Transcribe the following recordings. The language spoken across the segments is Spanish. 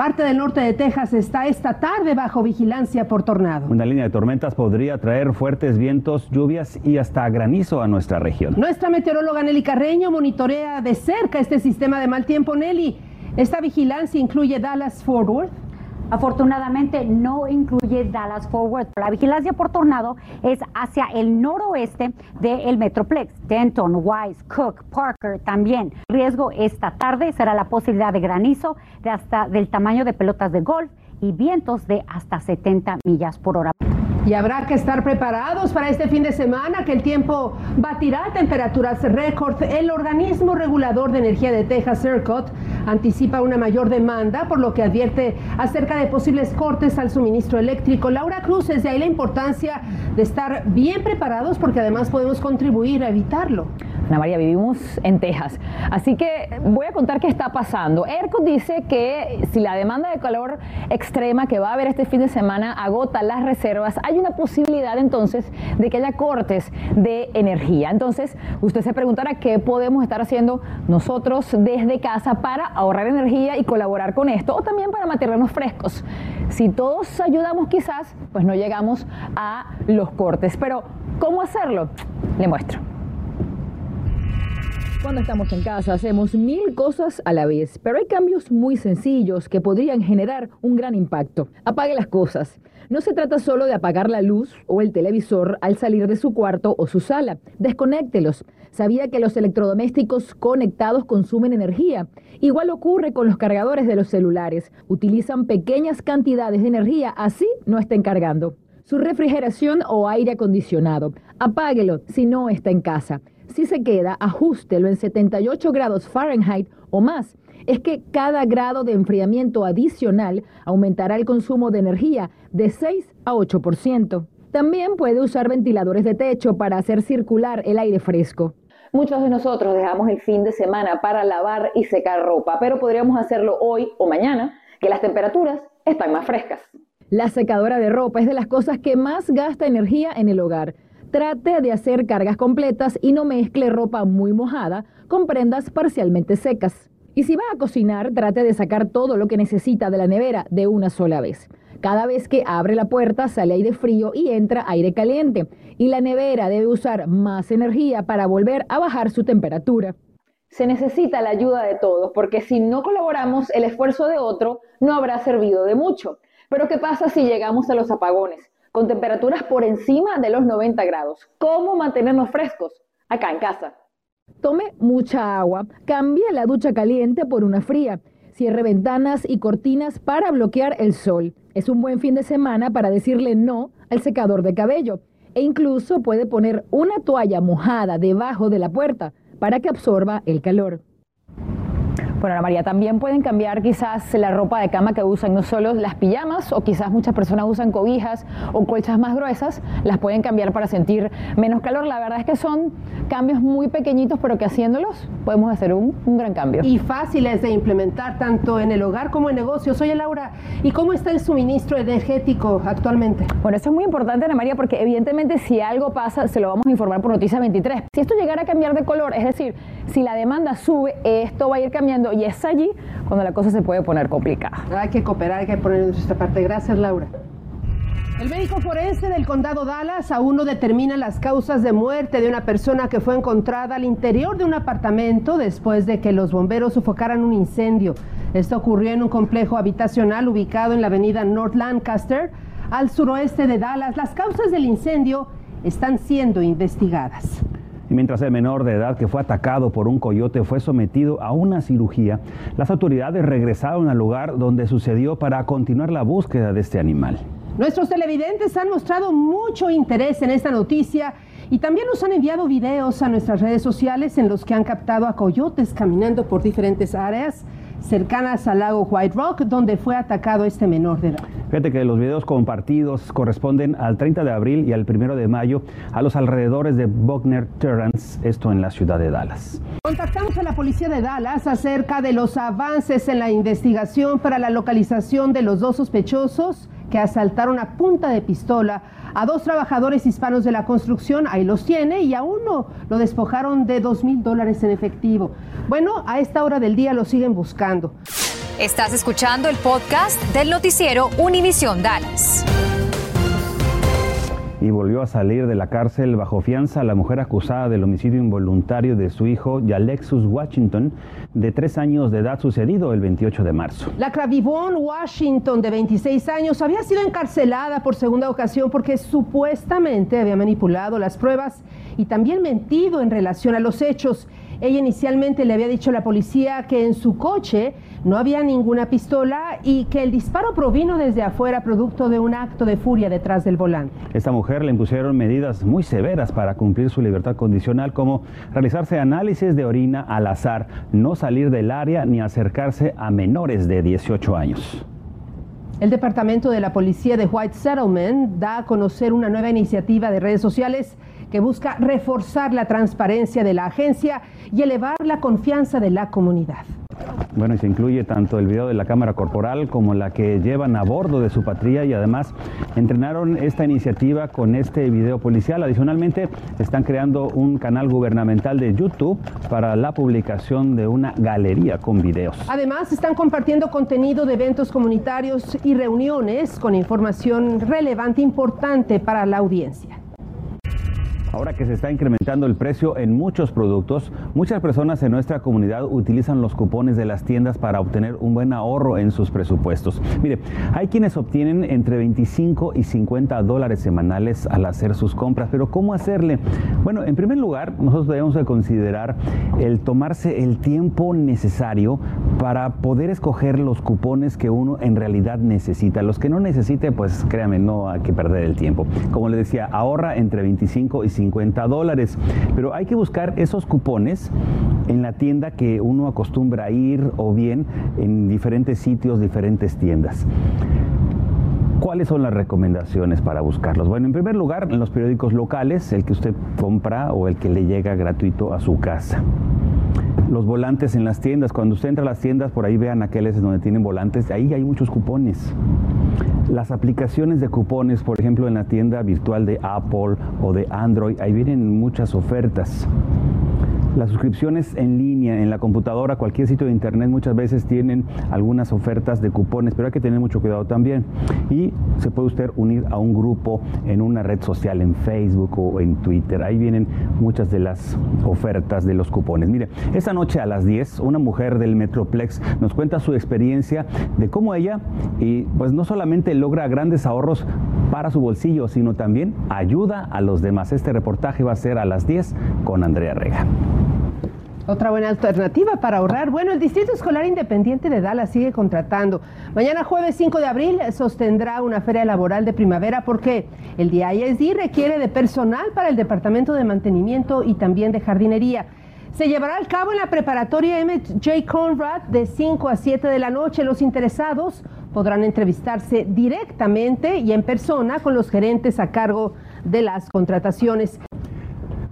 Parte del norte de Texas está esta tarde bajo vigilancia por tornado. Una línea de tormentas podría traer fuertes vientos, lluvias y hasta granizo a nuestra región. Nuestra meteoróloga Nelly Carreño monitorea de cerca este sistema de mal tiempo. Nelly, esta vigilancia incluye Dallas Forward. Afortunadamente no incluye Dallas Forward. La vigilancia por tornado es hacia el noroeste del Metroplex, Denton, Wise, Cook, Parker también. Riesgo esta tarde será la posibilidad de granizo de hasta del tamaño de pelotas de golf y vientos de hasta 70 millas por hora. Y habrá que estar preparados para este fin de semana que el tiempo batirá temperaturas récord. El organismo regulador de energía de Texas, ERCOT, anticipa una mayor demanda, por lo que advierte acerca de posibles cortes al suministro eléctrico. Laura Cruz, es de ahí la importancia de estar bien preparados porque además podemos contribuir a evitarlo. Ana María, vivimos en Texas. Así que voy a contar qué está pasando. ERCOT dice que si la demanda de calor extrema que va a haber este fin de semana agota las reservas, hay una posibilidad entonces de que haya cortes de energía. Entonces, usted se preguntará qué podemos estar haciendo nosotros desde casa para ahorrar energía y colaborar con esto, o también para mantenernos frescos. Si todos ayudamos quizás, pues no llegamos a los cortes. Pero, ¿cómo hacerlo? Le muestro. Cuando estamos en casa hacemos mil cosas a la vez, pero hay cambios muy sencillos que podrían generar un gran impacto. Apague las cosas. No se trata solo de apagar la luz o el televisor al salir de su cuarto o su sala. Desconéctelos. Sabía que los electrodomésticos conectados consumen energía. Igual ocurre con los cargadores de los celulares. Utilizan pequeñas cantidades de energía, así no estén cargando. Su refrigeración o aire acondicionado. Apáguelo si no está en casa. Si se queda, ajustelo en 78 grados Fahrenheit o más. Es que cada grado de enfriamiento adicional aumentará el consumo de energía de 6 a 8%. También puede usar ventiladores de techo para hacer circular el aire fresco. Muchos de nosotros dejamos el fin de semana para lavar y secar ropa, pero podríamos hacerlo hoy o mañana, que las temperaturas están más frescas. La secadora de ropa es de las cosas que más gasta energía en el hogar. Trate de hacer cargas completas y no mezcle ropa muy mojada con prendas parcialmente secas. Y si va a cocinar, trate de sacar todo lo que necesita de la nevera de una sola vez. Cada vez que abre la puerta sale aire frío y entra aire caliente. Y la nevera debe usar más energía para volver a bajar su temperatura. Se necesita la ayuda de todos porque si no colaboramos, el esfuerzo de otro no habrá servido de mucho. Pero ¿qué pasa si llegamos a los apagones? Con temperaturas por encima de los 90 grados. ¿Cómo mantenernos frescos? Acá en casa. Tome mucha agua, cambie la ducha caliente por una fría, cierre ventanas y cortinas para bloquear el sol. Es un buen fin de semana para decirle no al secador de cabello e incluso puede poner una toalla mojada debajo de la puerta para que absorba el calor. Bueno, Ana María, también pueden cambiar quizás la ropa de cama que usan, no solo las pijamas, o quizás muchas personas usan cobijas o colchas más gruesas, las pueden cambiar para sentir menos calor. La verdad es que son cambios muy pequeñitos, pero que haciéndolos podemos hacer un, un gran cambio. Y fáciles de implementar tanto en el hogar como en negocios. Oye, Laura, ¿y cómo está el suministro energético actualmente? Bueno, eso es muy importante, Ana María, porque evidentemente si algo pasa, se lo vamos a informar por Noticia 23. Si esto llegara a cambiar de color, es decir, si la demanda sube, esto va a ir cambiando y es allí cuando la cosa se puede poner complicada. Hay que cooperar, hay que poner nuestra parte. Gracias, Laura. El médico forense del condado Dallas aún no determina las causas de muerte de una persona que fue encontrada al interior de un apartamento después de que los bomberos sofocaran un incendio. Esto ocurrió en un complejo habitacional ubicado en la avenida North Lancaster, al suroeste de Dallas. Las causas del incendio están siendo investigadas. Y mientras el menor de edad que fue atacado por un coyote fue sometido a una cirugía, las autoridades regresaron al lugar donde sucedió para continuar la búsqueda de este animal. Nuestros televidentes han mostrado mucho interés en esta noticia y también nos han enviado videos a nuestras redes sociales en los que han captado a coyotes caminando por diferentes áreas. Cercanas al lago White Rock, donde fue atacado este menor de edad. Fíjate que los videos compartidos corresponden al 30 de abril y al 1 de mayo a los alrededores de Buckner Terrence, esto en la ciudad de Dallas. Contactamos a la policía de Dallas acerca de los avances en la investigación para la localización de los dos sospechosos que asaltaron a punta de pistola a dos trabajadores hispanos de la construcción, ahí los tiene, y a uno lo despojaron de dos mil dólares en efectivo. Bueno, a esta hora del día lo siguen buscando. Estás escuchando el podcast del noticiero Univisión Dallas y volvió a salir de la cárcel bajo fianza la mujer acusada del homicidio involuntario de su hijo Yalexus Washington, de tres años de edad, sucedido el 28 de marzo. La Cravivon Washington, de 26 años, había sido encarcelada por segunda ocasión porque supuestamente había manipulado las pruebas y también mentido en relación a los hechos. Ella inicialmente le había dicho a la policía que en su coche no había ninguna pistola y que el disparo provino desde afuera producto de un acto de furia detrás del volante. Esta mujer le impusieron medidas muy severas para cumplir su libertad condicional como realizarse análisis de orina al azar, no salir del área ni acercarse a menores de 18 años. El Departamento de la Policía de White Settlement da a conocer una nueva iniciativa de redes sociales que busca reforzar la transparencia de la agencia y elevar la confianza de la comunidad. Bueno, y se incluye tanto el video de la cámara corporal como la que llevan a bordo de su patria y además entrenaron esta iniciativa con este video policial. Adicionalmente, están creando un canal gubernamental de YouTube para la publicación de una galería con videos. Además, están compartiendo contenido de eventos comunitarios y reuniones con información relevante importante para la audiencia. Ahora que se está incrementando el precio en muchos productos, muchas personas en nuestra comunidad utilizan los cupones de las tiendas para obtener un buen ahorro en sus presupuestos. Mire, hay quienes obtienen entre 25 y 50 dólares semanales al hacer sus compras, pero ¿cómo hacerle? Bueno, en primer lugar, nosotros debemos de considerar el tomarse el tiempo necesario para poder escoger los cupones que uno en realidad necesita. Los que no necesite, pues créame, no hay que perder el tiempo. Como le decía, ahorra entre 25 y 50 50 dólares. Pero hay que buscar esos cupones en la tienda que uno acostumbra ir o bien en diferentes sitios, diferentes tiendas. ¿Cuáles son las recomendaciones para buscarlos? Bueno, en primer lugar, en los periódicos locales, el que usted compra o el que le llega gratuito a su casa. Los volantes en las tiendas, cuando usted entra a las tiendas, por ahí vean aquellos donde tienen volantes, ahí hay muchos cupones. Las aplicaciones de cupones, por ejemplo, en la tienda virtual de Apple o de Android, ahí vienen muchas ofertas. Las suscripciones en línea, en la computadora, cualquier sitio de internet muchas veces tienen algunas ofertas de cupones, pero hay que tener mucho cuidado también. Y se puede usted unir a un grupo en una red social, en Facebook o en Twitter. Ahí vienen muchas de las ofertas de los cupones. Mire, esta noche a las 10, una mujer del Metroplex nos cuenta su experiencia de cómo ella, y pues no solamente logra grandes ahorros para su bolsillo, sino también ayuda a los demás. Este reportaje va a ser a las 10 con Andrea Rega. Otra buena alternativa para ahorrar. Bueno, el Distrito Escolar Independiente de Dallas sigue contratando. Mañana jueves 5 de abril sostendrá una feria laboral de primavera porque el DISD requiere de personal para el Departamento de Mantenimiento y también de jardinería. Se llevará a cabo en la preparatoria Emmett J. Conrad de 5 a 7 de la noche. Los interesados podrán entrevistarse directamente y en persona con los gerentes a cargo de las contrataciones.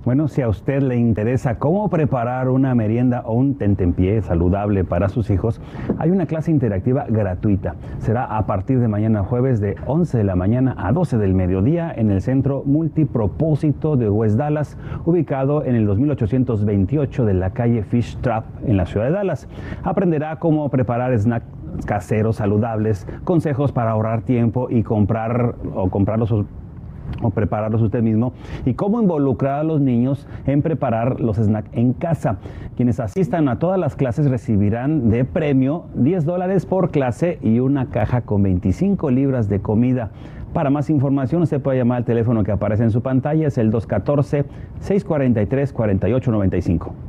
Bueno, si a usted le interesa cómo preparar una merienda o un tentempié saludable para sus hijos, hay una clase interactiva gratuita. Será a partir de mañana jueves de 11 de la mañana a 12 del mediodía en el Centro Multipropósito de West Dallas, ubicado en el 2828 de la calle Fish Trap en la ciudad de Dallas. Aprenderá cómo preparar snacks caseros saludables, consejos para ahorrar tiempo y comprar o comprar los o prepararlos usted mismo y cómo involucrar a los niños en preparar los snacks en casa. Quienes asistan a todas las clases recibirán de premio 10 dólares por clase y una caja con 25 libras de comida. Para más información usted puede llamar al teléfono que aparece en su pantalla, es el 214-643-4895.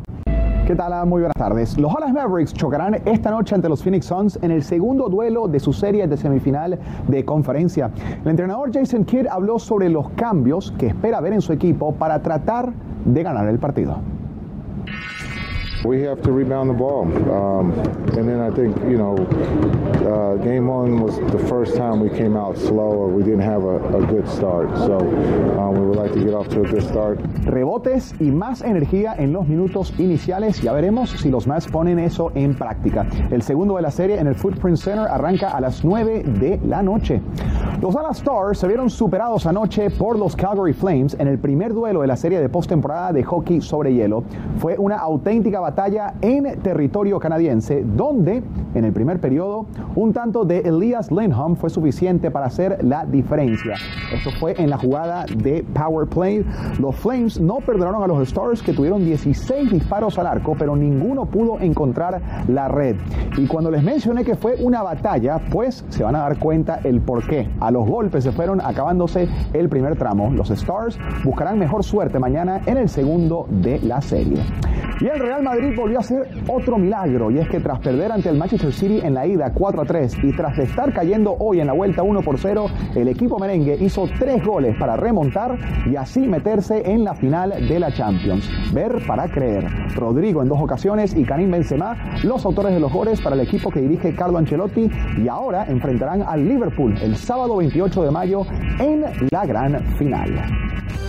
¿Qué tal? Muy buenas tardes. Los Dallas Mavericks chocarán esta noche ante los Phoenix Suns en el segundo duelo de su serie de semifinal de conferencia. El entrenador Jason Kidd habló sobre los cambios que espera ver en su equipo para tratar de ganar el partido. We have to rebound the ball. Um, and then I think, you know, uh, game one was the first time we came out slow or we didn't have a, good start. So um, we would like to get off to a good start. Rebotes y más energía en los minutos iniciales. Ya veremos si los ponen eso en práctica. El segundo de la serie en el Footprint Center arranca a las 9 de la noche. Los Dallas Stars se vieron superados anoche por los Calgary Flames en el primer duelo de la serie de postemporada de hockey sobre hielo. Fue una auténtica batalla en territorio canadiense, donde en el primer periodo un tanto de Elias Lindholm fue suficiente para hacer la diferencia. Esto fue en la jugada de Power Play. Los Flames no perdonaron a los Stars que tuvieron 16 disparos al arco, pero ninguno pudo encontrar la red. Y cuando les mencioné que fue una batalla, pues se van a dar cuenta el por qué. A los golpes se fueron acabándose el primer tramo. Los Stars buscarán mejor suerte mañana en el segundo de la serie. Y el Real Madrid volvió a hacer otro milagro, y es que tras perder ante el Manchester City en la ida 4 a 3 y tras estar cayendo hoy en la vuelta 1 por 0, el equipo merengue hizo tres goles para remontar y así meterse en la final de la Champions. Ver para creer. Rodrigo en dos ocasiones y Karim Benzema, los autores de los goles para el equipo que dirige Carlo Ancelotti, y ahora enfrentarán al Liverpool el sábado 28 de mayo en la gran final.